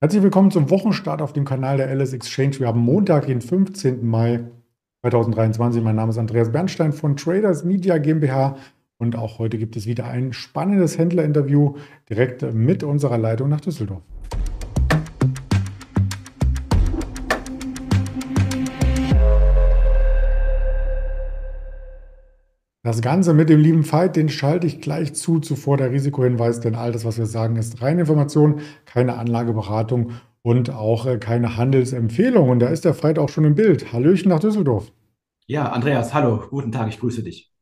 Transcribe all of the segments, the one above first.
Herzlich willkommen zum Wochenstart auf dem Kanal der LS Exchange. Wir haben Montag, den 15. Mai 2023. Mein Name ist Andreas Bernstein von Traders Media GmbH und auch heute gibt es wieder ein spannendes Händlerinterview direkt mit unserer Leitung nach Düsseldorf. Das Ganze mit dem lieben Veit, den schalte ich gleich zu, zuvor der Risikohinweis, denn all das, was wir sagen, ist reine Information, keine Anlageberatung und auch äh, keine Handelsempfehlung. Und da ist der Veit auch schon im Bild. Hallöchen nach Düsseldorf. Ja, Andreas, hallo, guten Tag, ich grüße dich.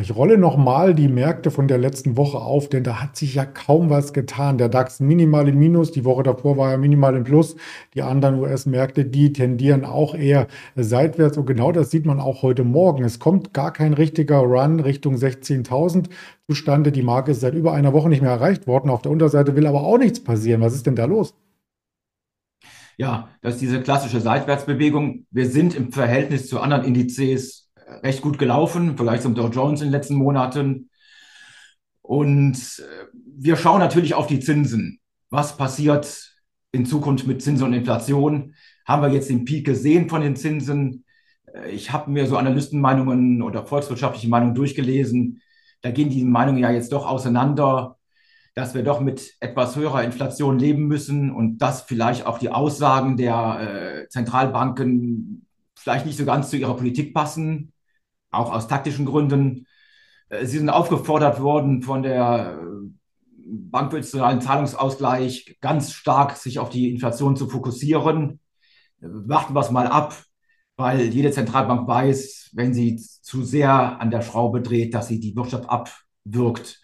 Ich rolle nochmal die Märkte von der letzten Woche auf, denn da hat sich ja kaum was getan. Der DAX minimal im Minus, die Woche davor war er minimal im Plus. Die anderen US-Märkte, die tendieren auch eher seitwärts. Und genau das sieht man auch heute Morgen. Es kommt gar kein richtiger Run Richtung 16.000 zustande. Die Marke ist seit über einer Woche nicht mehr erreicht worden. Auf der Unterseite will aber auch nichts passieren. Was ist denn da los? Ja, das ist diese klassische Seitwärtsbewegung. Wir sind im Verhältnis zu anderen Indizes recht gut gelaufen, vielleicht zum Dow Jones in den letzten Monaten. Und äh, wir schauen natürlich auf die Zinsen. Was passiert in Zukunft mit Zinsen und Inflation? Haben wir jetzt den Peak gesehen von den Zinsen? Äh, ich habe mir so Analystenmeinungen oder volkswirtschaftliche Meinungen durchgelesen. Da gehen die Meinungen ja jetzt doch auseinander, dass wir doch mit etwas höherer Inflation leben müssen und dass vielleicht auch die Aussagen der äh, Zentralbanken vielleicht nicht so ganz zu ihrer Politik passen auch aus taktischen Gründen. Äh, sie sind aufgefordert worden von der äh, Bank für Bankwirtschaftsnationalen Zahlungsausgleich ganz stark sich auf die Inflation zu fokussieren. Warten wir es mal ab, weil jede Zentralbank weiß, wenn sie zu sehr an der Schraube dreht, dass sie die Wirtschaft abwirkt.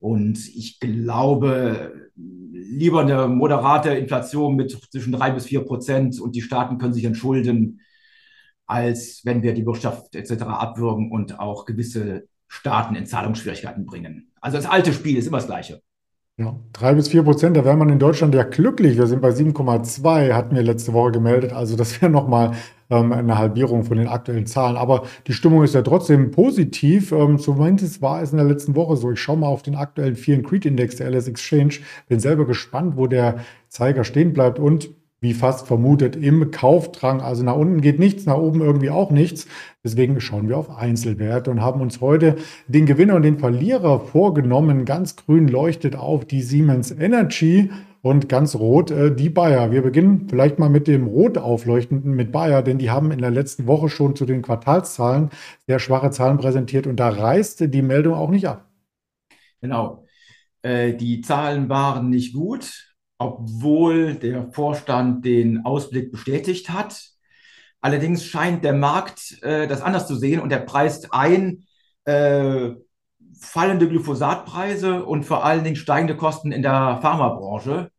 Und ich glaube, lieber eine moderate Inflation mit zwischen drei bis vier Prozent und die Staaten können sich entschulden, als wenn wir die Wirtschaft etc. abwürgen und auch gewisse Staaten in Zahlungsschwierigkeiten bringen. Also das alte Spiel ist immer das gleiche. Ja, drei bis vier Prozent, da wäre man in Deutschland ja glücklich. Wir sind bei 7,2, hatten wir letzte Woche gemeldet. Also das wäre nochmal ähm, eine Halbierung von den aktuellen Zahlen. Aber die Stimmung ist ja trotzdem positiv. Ähm, zumindest war es in der letzten Woche so. Ich schaue mal auf den aktuellen Fear Creed Index der LS Exchange. Bin selber gespannt, wo der Zeiger stehen bleibt. Und wie fast vermutet, im Kaufdrang. Also nach unten geht nichts, nach oben irgendwie auch nichts. Deswegen schauen wir auf Einzelwerte und haben uns heute den Gewinner und den Verlierer vorgenommen. Ganz grün leuchtet auf die Siemens Energy und ganz rot äh, die Bayer. Wir beginnen vielleicht mal mit dem rot aufleuchtenden mit Bayer, denn die haben in der letzten Woche schon zu den Quartalszahlen sehr schwache Zahlen präsentiert und da reiste die Meldung auch nicht ab. Genau. Äh, die Zahlen waren nicht gut obwohl der Vorstand den Ausblick bestätigt hat. Allerdings scheint der Markt äh, das anders zu sehen und er preist ein äh, fallende Glyphosatpreise und vor allen Dingen steigende Kosten in der Pharmabranche.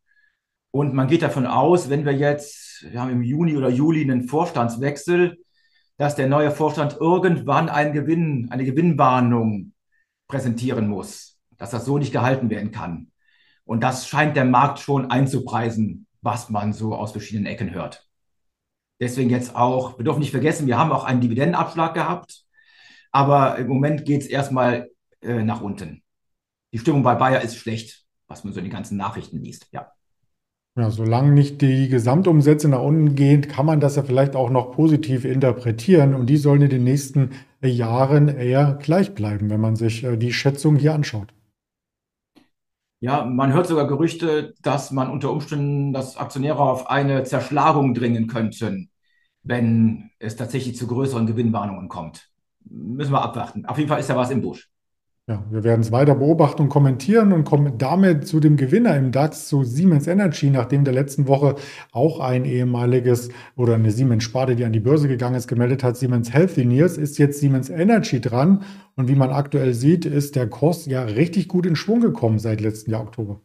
Und man geht davon aus, wenn wir jetzt, wir haben im Juni oder Juli einen Vorstandswechsel, dass der neue Vorstand irgendwann einen Gewinn, eine Gewinnwarnung präsentieren muss, dass das so nicht gehalten werden kann. Und das scheint der Markt schon einzupreisen, was man so aus verschiedenen Ecken hört. Deswegen jetzt auch, wir dürfen nicht vergessen, wir haben auch einen Dividendenabschlag gehabt, aber im Moment geht es erstmal äh, nach unten. Die Stimmung bei Bayer ist schlecht, was man so in den ganzen Nachrichten liest, ja. Ja, solange nicht die Gesamtumsätze nach unten gehen, kann man das ja vielleicht auch noch positiv interpretieren und die sollen in den nächsten Jahren eher gleich bleiben, wenn man sich äh, die Schätzung hier anschaut. Ja, man hört sogar Gerüchte, dass man unter Umständen, dass Aktionäre auf eine Zerschlagung dringen könnten, wenn es tatsächlich zu größeren Gewinnwarnungen kommt. Müssen wir abwarten. Auf jeden Fall ist da was im Busch. Ja, wir werden es weiter beobachten und kommentieren und kommen damit zu dem Gewinner im DAX, zu Siemens Energy, nachdem der letzten Woche auch ein ehemaliges oder eine Siemens-Sparte, die an die Börse gegangen ist, gemeldet hat, Siemens Healthineers, ist jetzt Siemens Energy dran. Und wie man aktuell sieht, ist der Kurs ja richtig gut in Schwung gekommen seit letzten Jahr Oktober.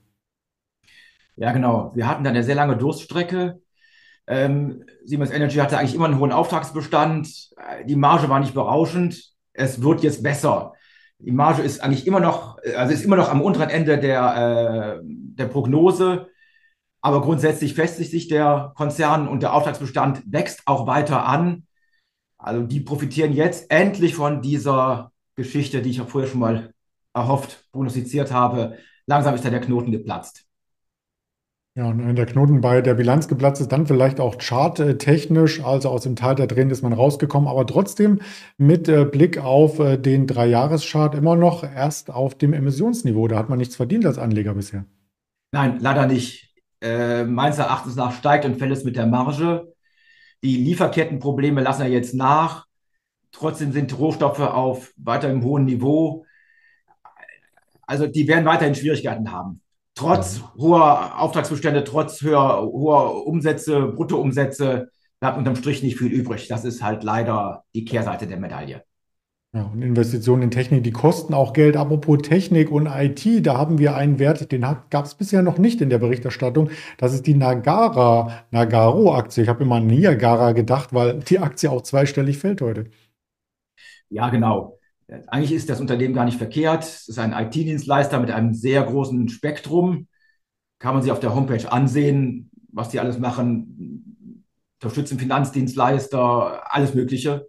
Ja, genau. Wir hatten da eine sehr lange Durststrecke. Ähm, Siemens Energy hatte eigentlich immer einen hohen Auftragsbestand. Die Marge war nicht berauschend. Es wird jetzt besser. Die Marge ist eigentlich immer noch, also ist immer noch am unteren Ende der, äh, der Prognose. Aber grundsätzlich festigt sich der Konzern und der Auftragsbestand wächst auch weiter an. Also die profitieren jetzt endlich von dieser Geschichte, die ich auch vorher schon mal erhofft, prognostiziert habe. Langsam ist da der Knoten geplatzt. Ja, und wenn der Knoten bei der Bilanz geplatzt ist, dann vielleicht auch charttechnisch, also aus dem Tal der Tränen ist man rausgekommen, aber trotzdem mit äh, Blick auf äh, den Dreijahreschart immer noch erst auf dem Emissionsniveau. Da hat man nichts verdient als Anleger bisher. Nein, leider nicht. Äh, meines Erachtens nach steigt und fällt es mit der Marge. Die Lieferkettenprobleme lassen ja jetzt nach. Trotzdem sind Rohstoffe auf weiterem hohen Niveau. Also die werden weiterhin Schwierigkeiten haben trotz hoher Auftragsbestände, trotz höher, hoher Umsätze, Bruttoumsätze, bleibt unterm Strich nicht viel übrig. Das ist halt leider die Kehrseite der Medaille. Ja, und Investitionen in Technik, die kosten auch Geld. Apropos Technik und IT, da haben wir einen Wert, den gab es bisher noch nicht in der Berichterstattung. Das ist die Nagara, Nagaro-Aktie. Ich habe immer an Niagara gedacht, weil die Aktie auch zweistellig fällt heute. Ja, genau. Eigentlich ist das Unternehmen gar nicht verkehrt. Es ist ein IT-Dienstleister mit einem sehr großen Spektrum. Kann man sich auf der Homepage ansehen, was die alles machen. Unterstützen Finanzdienstleister, alles Mögliche.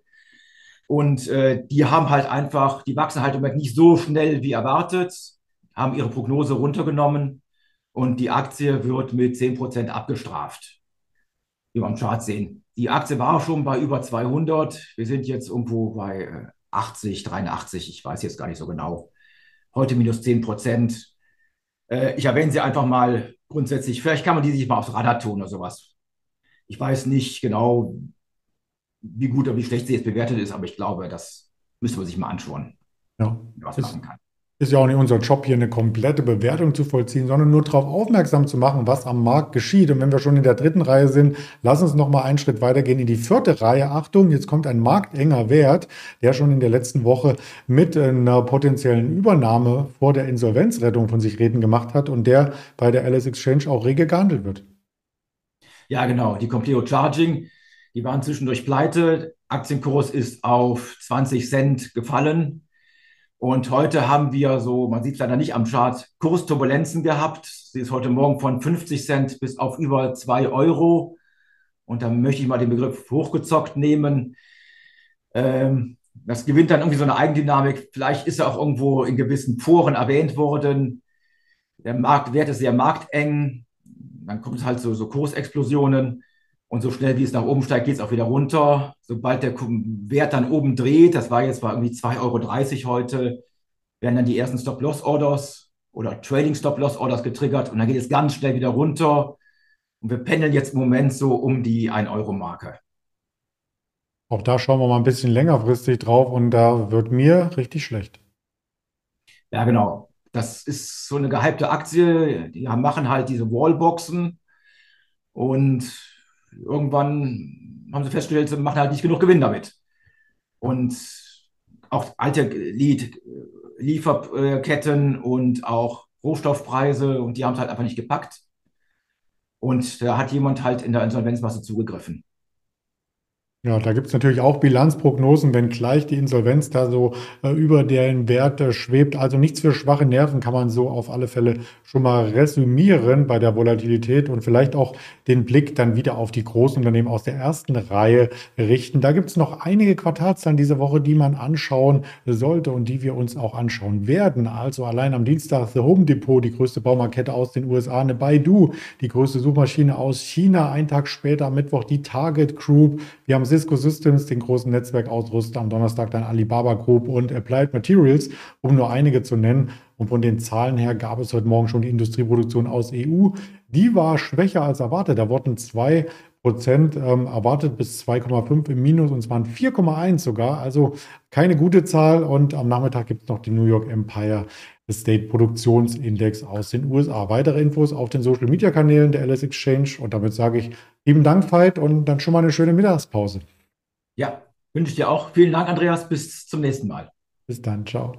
Und äh, die haben halt einfach, die wachsen halt nicht so schnell wie erwartet, haben ihre Prognose runtergenommen und die Aktie wird mit 10% abgestraft, wie wir am Chart sehen. Die Aktie war schon bei über 200. Wir sind jetzt irgendwo bei äh, 80, 83, ich weiß jetzt gar nicht so genau. Heute minus 10 Prozent. Äh, ich erwähne sie einfach mal grundsätzlich. Vielleicht kann man die sich mal aufs Radar tun oder sowas. Ich weiß nicht genau, wie gut oder wie schlecht sie jetzt bewertet ist, aber ich glaube, das müsste man sich mal anschauen, ja. was machen kann ist ja auch nicht unser Job, hier eine komplette Bewertung zu vollziehen, sondern nur darauf aufmerksam zu machen, was am Markt geschieht. Und wenn wir schon in der dritten Reihe sind, lass uns noch mal einen Schritt weitergehen in die vierte Reihe. Achtung, jetzt kommt ein marktenger Wert, der schon in der letzten Woche mit einer potenziellen Übernahme vor der Insolvenzrettung von sich reden gemacht hat und der bei der Alice Exchange auch rege gehandelt wird. Ja, genau. Die Compleo Charging, die waren zwischendurch pleite. Aktienkurs ist auf 20 Cent gefallen und heute haben wir so, man sieht es leider nicht am Chart, Kursturbulenzen gehabt. Sie ist heute Morgen von 50 Cent bis auf über 2 Euro. Und da möchte ich mal den Begriff hochgezockt nehmen. Ähm, das gewinnt dann irgendwie so eine Eigendynamik. Vielleicht ist er auch irgendwo in gewissen Foren erwähnt worden. Der Marktwert ist sehr markteng. Dann kommt es halt so, so Kursexplosionen. Und so schnell wie es nach oben steigt, geht es auch wieder runter. Sobald der Wert dann oben dreht, das war jetzt war irgendwie 2,30 Euro heute, werden dann die ersten Stop-Loss-Orders oder Trading-Stop-Loss-Orders getriggert und dann geht es ganz schnell wieder runter. Und wir pendeln jetzt im Moment so um die 1-Euro-Marke. Auch da schauen wir mal ein bisschen längerfristig drauf und da wird mir richtig schlecht. Ja, genau. Das ist so eine gehypte Aktie. Die machen halt diese Wallboxen und irgendwann haben sie festgestellt, sie machen halt nicht genug Gewinn damit. Und auch alte Lied, Lieferketten und auch Rohstoffpreise und die haben es halt einfach nicht gepackt. Und da hat jemand halt in der Insolvenzmasse zugegriffen. Ja, da gibt es natürlich auch Bilanzprognosen, wenn gleich die Insolvenz da so äh, über den Wert äh, schwebt. Also nichts für schwache Nerven kann man so auf alle Fälle schon mal resümieren bei der Volatilität und vielleicht auch den Blick dann wieder auf die großen Unternehmen aus der ersten Reihe richten. Da gibt es noch einige Quartalszahlen diese Woche, die man anschauen sollte und die wir uns auch anschauen werden. Also allein am Dienstag The Home Depot, die größte Baumarkette aus den USA, eine Baidu, die größte Suchmaschine aus China. Ein Tag später am Mittwoch die Target Group. Wir haben Cisco Systems, den großen Netzwerkausrüster, am Donnerstag dann Alibaba Group und Applied Materials, um nur einige zu nennen. Und von den Zahlen her gab es heute Morgen schon die Industrieproduktion aus EU. Die war schwächer als erwartet. Da wurden zwei Prozent ähm, erwartet bis 2,5 im Minus und es waren 4,1 sogar. Also keine gute Zahl. Und am Nachmittag gibt es noch die New York Empire State Produktionsindex aus den USA. Weitere Infos auf den Social Media Kanälen der LS Exchange. Und damit sage ich lieben Dank, Veit, und dann schon mal eine schöne Mittagspause. Ja, wünsche ich dir auch. Vielen Dank, Andreas. Bis zum nächsten Mal. Bis dann. Ciao.